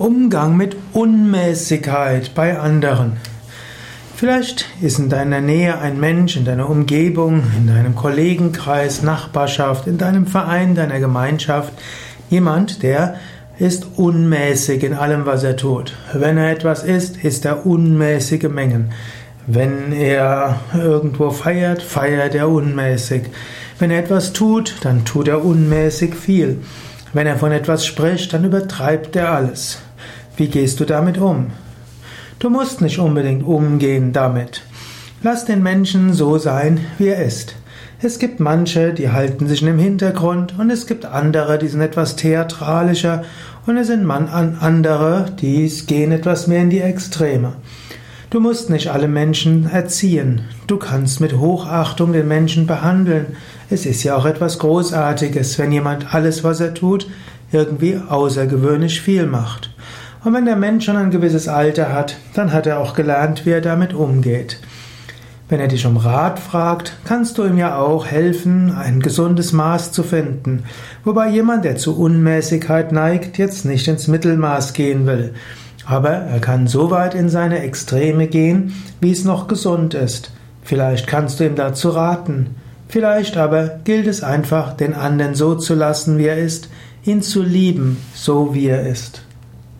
Umgang mit Unmäßigkeit bei anderen. Vielleicht ist in deiner Nähe ein Mensch, in deiner Umgebung, in deinem Kollegenkreis, Nachbarschaft, in deinem Verein, deiner Gemeinschaft, jemand, der ist unmäßig in allem, was er tut. Wenn er etwas isst, isst er unmäßige Mengen. Wenn er irgendwo feiert, feiert er unmäßig. Wenn er etwas tut, dann tut er unmäßig viel. Wenn er von etwas spricht, dann übertreibt er alles. Wie gehst du damit um? Du musst nicht unbedingt umgehen damit. Lass den Menschen so sein, wie er ist. Es gibt manche, die halten sich im Hintergrund und es gibt andere, die sind etwas theatralischer und es sind andere, die gehen etwas mehr in die Extreme. Du musst nicht alle Menschen erziehen. Du kannst mit Hochachtung den Menschen behandeln. Es ist ja auch etwas Großartiges, wenn jemand alles, was er tut, irgendwie außergewöhnlich viel macht. Und wenn der Mensch schon ein gewisses Alter hat, dann hat er auch gelernt, wie er damit umgeht. Wenn er dich um Rat fragt, kannst du ihm ja auch helfen, ein gesundes Maß zu finden. Wobei jemand, der zu Unmäßigkeit neigt, jetzt nicht ins Mittelmaß gehen will. Aber er kann so weit in seine Extreme gehen, wie es noch gesund ist. Vielleicht kannst du ihm dazu raten. Vielleicht aber gilt es einfach, den anderen so zu lassen, wie er ist, ihn zu lieben, so wie er ist.